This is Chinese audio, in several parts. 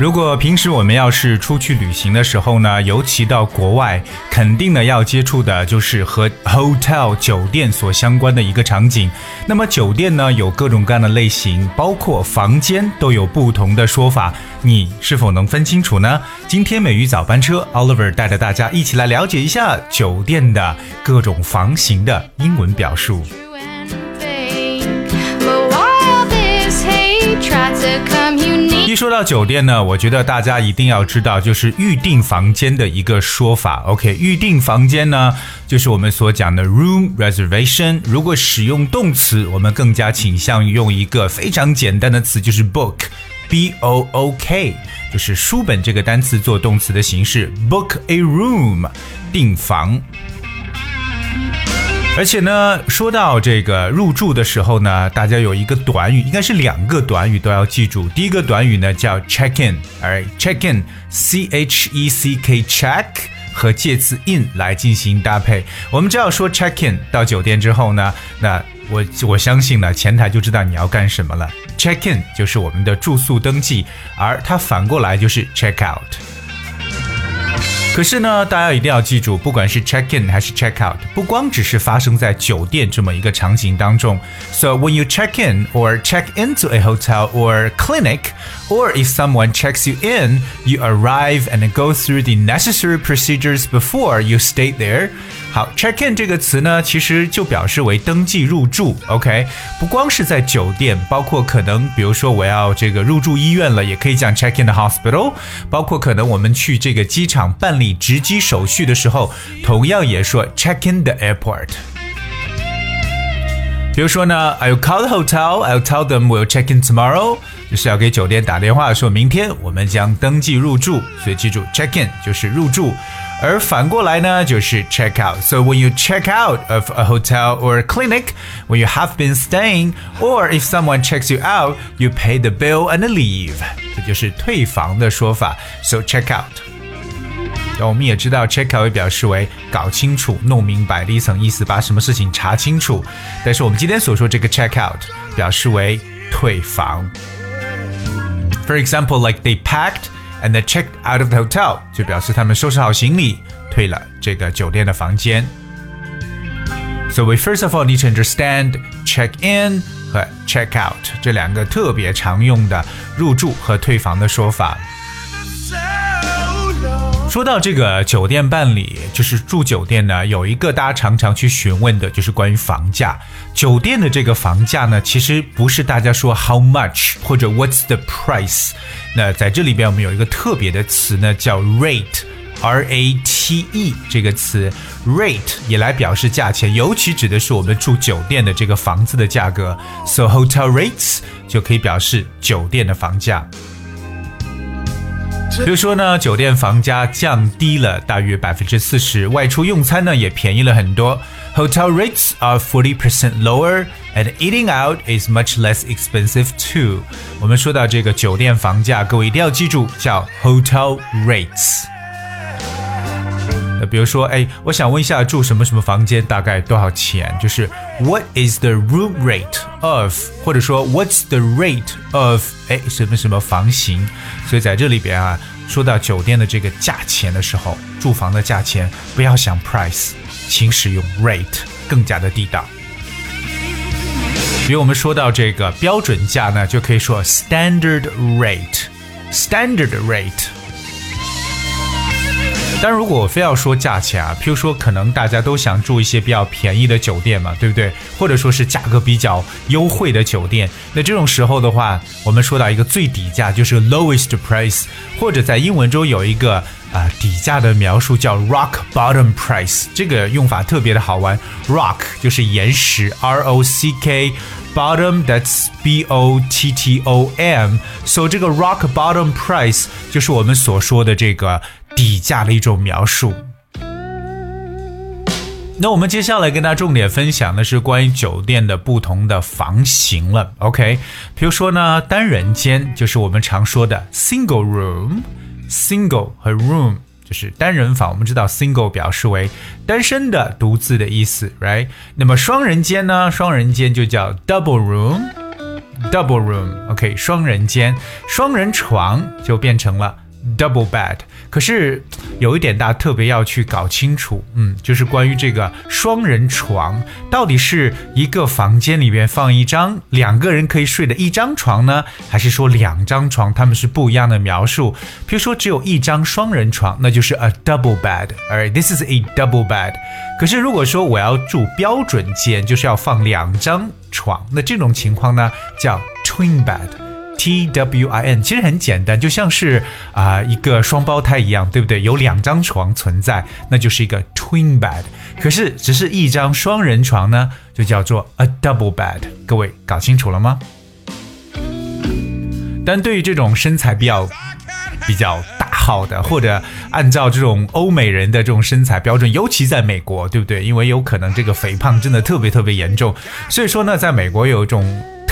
如果平时我们要是出去旅行的时候呢，尤其到国外，肯定呢要接触的就是和 hotel 酒店所相关的一个场景。那么酒店呢有各种各样的类型，包括房间都有不同的说法，你是否能分清楚呢？今天美语早班车 Oliver 带着大家一起来了解一下酒店的各种房型的英文表述。一说到酒店呢，我觉得大家一定要知道，就是预订房间的一个说法。OK，预订房间呢，就是我们所讲的 room reservation。如果使用动词，我们更加倾向于用一个非常简单的词，就是 book，b o o k，就是书本这个单词做动词的形式，book a room，订房。而且呢，说到这个入住的时候呢，大家有一个短语，应该是两个短语都要记住。第一个短语呢叫 check in，而 check in，c h e c k check 和介词 in 来进行搭配。我们知道说 check in 到酒店之后呢，那我我相信呢，前台就知道你要干什么了。check in 就是我们的住宿登记，而它反过来就是 check out。可是呢，大家一定要记住，不管是 check in 还是 check out，不光只是发生在酒店这么一个场景当中。So when you check in or check into a hotel or clinic, or if someone checks you in, you arrive and go through the necessary procedures before you stay there. 好，check in 这个词呢，其实就表示为登记入住。OK，不光是在酒店，包括可能，比如说我要这个入住医院了，也可以讲 check in the hospital。包括可能我们去这个机场办理值机手续的时候，同样也说 check in the airport。比如说呢，I'll call the hotel. I'll tell them we'll check in tomorrow. 就是要给酒店打电话说明天我们将登记入住。所以记住，check in 就是入住。而反过来呢，就是 check out。So when you check out of a hotel or a clinic, when you have been staying, or if someone checks you out, you pay the bill and leave。这就是退房的说法。So check out。那我们也知道，check out 表示为搞清楚、弄明白的一层意思，把什么事情查清楚。但是我们今天所说这个 check out 表示为退房。For example, like they packed and they checked out of the hotel，就表示他们收拾好行李，退了这个酒店的房间。So we first of all need to understand check in 和 check out 这两个特别常用的入住和退房的说法。 说到这个酒店办理，就是住酒店呢，有一个大家常常去询问的，就是关于房价。酒店的这个房价呢，其实不是大家说 how much 或者 what's the price。那在这里边，我们有一个特别的词呢，叫 rate，r a t e 这个词，rate 也来表示价钱，尤其指的是我们住酒店的这个房子的价格。So hotel rates 就可以表示酒店的房价。比如说呢，酒店房价降低了大约百分之四十，外出用餐呢也便宜了很多。Hotel rates are forty percent lower, and eating out is much less expensive too。我们说到这个酒店房价，各位一定要记住，叫 hotel rates。比如说，哎，我想问一下，住什么什么房间大概多少钱？就是 What is the room rate of？或者说 What's the rate of？哎，什么什么房型？所以在这里边啊，说到酒店的这个价钱的时候，住房的价钱不要想 price，请使用 rate，更加的地道。比如我们说到这个标准价呢，就可以说 standard rate，standard rate。但如果我非要说价钱啊，譬如说可能大家都想住一些比较便宜的酒店嘛，对不对？或者说是价格比较优惠的酒店，那这种时候的话，我们说到一个最底价就是 lowest price，或者在英文中有一个啊底价的描述叫 rock bottom price，这个用法特别的好玩。rock 就是岩石，R O C K，bottom that's B O T T O M，so 这个 rock bottom price 就是我们所说的这个。底价的一种描述。那我们接下来跟大家重点分享的是关于酒店的不同的房型了。OK，比如说呢，单人间就是我们常说的 single room，single 和 room 就是单人房。我们知道 single 表示为单身的、独自的意思，right？那么双人间呢？双人间就叫 double room，double room，OK，双人间，双人床就变成了 double bed。可是有一点大家特别要去搞清楚，嗯，就是关于这个双人床到底是一个房间里面放一张两个人可以睡的一张床呢，还是说两张床他们是不一样的描述？比如说只有一张双人床，那就是 a double bed，Alright, this is a double bed。可是如果说我要住标准间，就是要放两张床，那这种情况呢叫 twin bed。T W I N 其实很简单，就像是啊、一个双胞胎一样，对不对？有两张床存在，那就是一个 twin bed。可是只是一张双人床呢，就叫做 a double bed。各位搞清楚了吗？但对于这种身材比较比较大号的，或者按照这种欧美人的这种身材标准，尤其在美国，对不对？因为有可能这个肥胖真的特别特别严重，所以说呢，在美国有一种。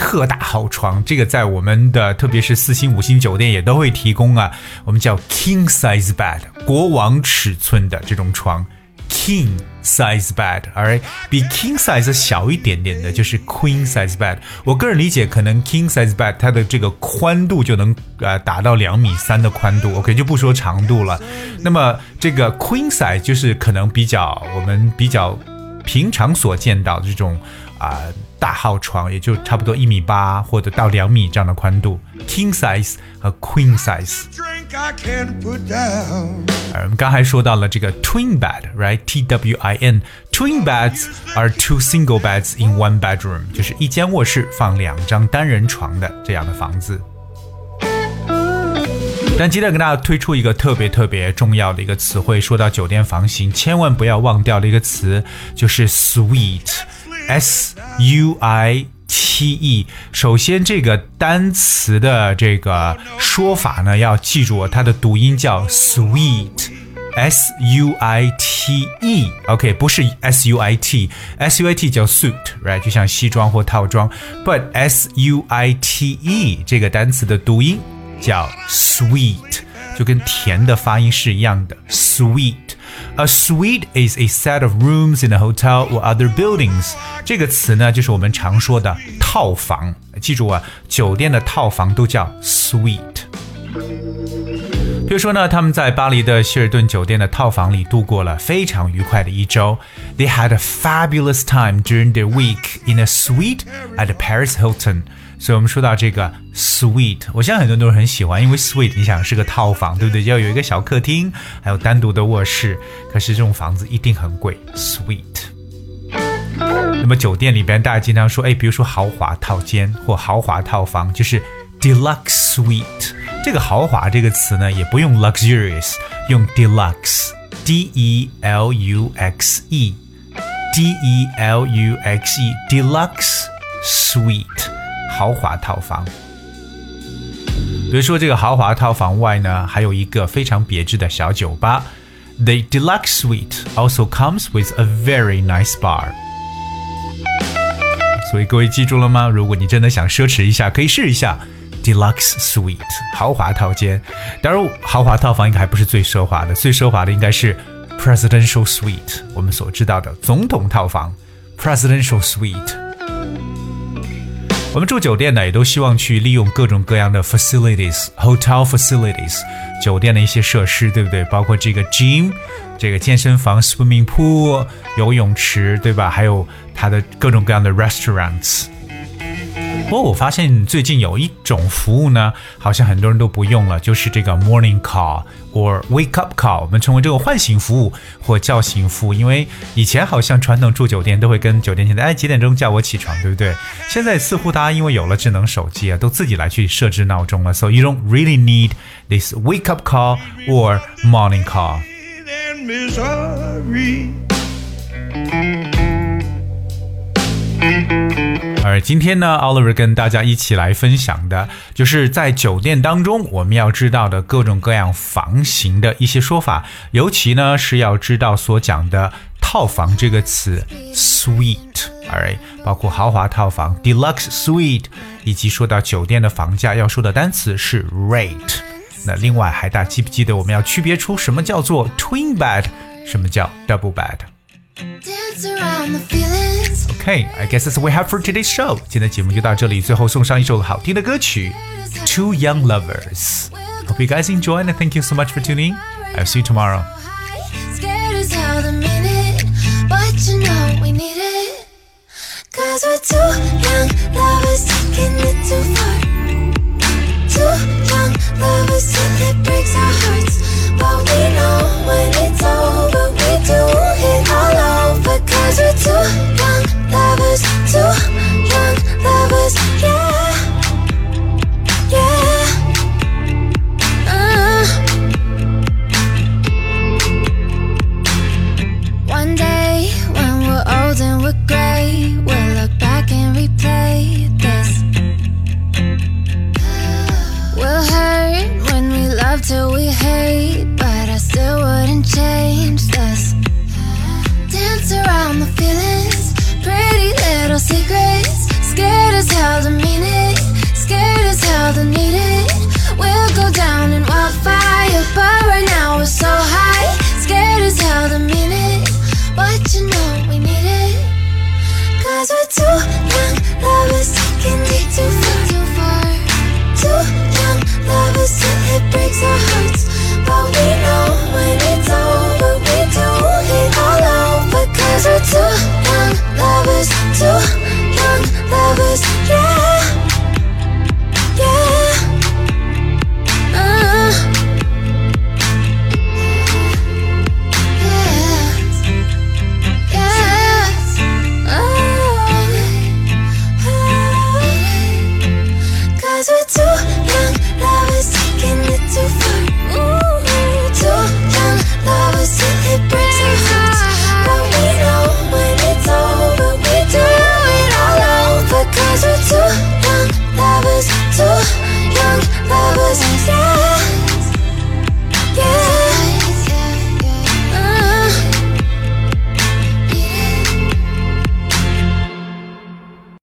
特大号床，这个在我们的特别是四星、五星酒店也都会提供啊。我们叫 king size bed，国王尺寸的这种床，king size bed，而比 king size 小一点点的就是 queen size bed。我个人理解，可能 king size bed 它的这个宽度就能呃达到两米三的宽度，OK 就不说长度了。那么这个 queen size 就是可能比较我们比较平常所见到的这种啊。呃大号床也就差不多一米八或者到两米这样的宽度，king size 和 queen size。而我们刚才说到了这个 twin bed，right？T W I N。Twin beds are two single beds in one bedroom，就是一间卧室放两张单人床的这样的房子。但今天跟大家推出一个特别特别重要的一个词汇，说到酒店房型，千万不要忘掉的一个词就是 suite。S U I T E，首先这个单词的这个说法呢，要记住它的读音叫 sweet，S U I T E，OK，不是 S U I T，S U I T 叫 suit，right，就像西装或套装，but S U I T E 这个单词的读音叫 sweet，就跟甜的发音是一样的，sweet。A suite is a set of rooms in a hotel or other buildings。这个词呢，就是我们常说的套房。记住啊，酒店的套房都叫 suite。比如说呢，他们在巴黎的希尔顿酒店的套房里度过了非常愉快的一周。They had a fabulous time during their week in a suite at Paris Hilton。 所以我们说到这个 suite，我相信很多人都是很喜欢，因为 suite 你想是个套房，对不对？要有一个小客厅，还有单独的卧室。可是这种房子一定很贵，suite。那么酒店里边，大家经常说，哎，比如说豪华套间或豪华套房，就是 deluxe suite。这个豪华这个词呢，也不用 luxurious，用 deluxe，d e l u x e，d e l u x e，deluxe suite。豪华套房，比如说这个豪华套房外呢，还有一个非常别致的小酒吧。The deluxe suite also comes with a very nice bar。所以各位记住了吗？如果你真的想奢侈一下，可以试一下 deluxe suite 豪华套间。当然，豪华套房应该还不是最奢华的，最奢华的应该是 presidential suite，我们所知道的总统套房 presidential suite。我们住酒店呢，也都希望去利用各种各样的 facilities，hotel facilities，酒店的一些设施，对不对？包括这个 gym，这个健身房，swimming pool，游泳池，对吧？还有它的各种各样的 restaurants。不过我发现最近有一种服务呢，好像很多人都不用了，就是这个 morning call or wake up call，我们称为这个唤醒服务或叫醒服务。因为以前好像传统住酒店都会跟酒店现在哎几点钟叫我起床，对不对？现在似乎大家因为有了智能手机啊，都自己来去设置闹钟了，so you don't really need this wake up call or morning call。而今天呢，Oliver 跟大家一起来分享的，就是在酒店当中我们要知道的各种各样房型的一些说法，尤其呢是要知道所讲的套房这个词 suite，alright，包括豪华套房 deluxe suite，以及说到酒店的房价要说的单词是 rate。那另外，还大记不记得我们要区别出什么叫做 twin bed，什么叫 double bed？Okay, I guess that's what we have for today's show. 今天的节目就到这里，最后送上一首好听的歌曲《Two Young Lovers》。Hope you guys enjoy and thank you so much for tuning. I'll see you tomorrow. Scared as hell to mean it, but you know we need it. Cause we're two young lovers we'll look back and replay this. We'll hurt when we love till we hate, but I still wouldn't change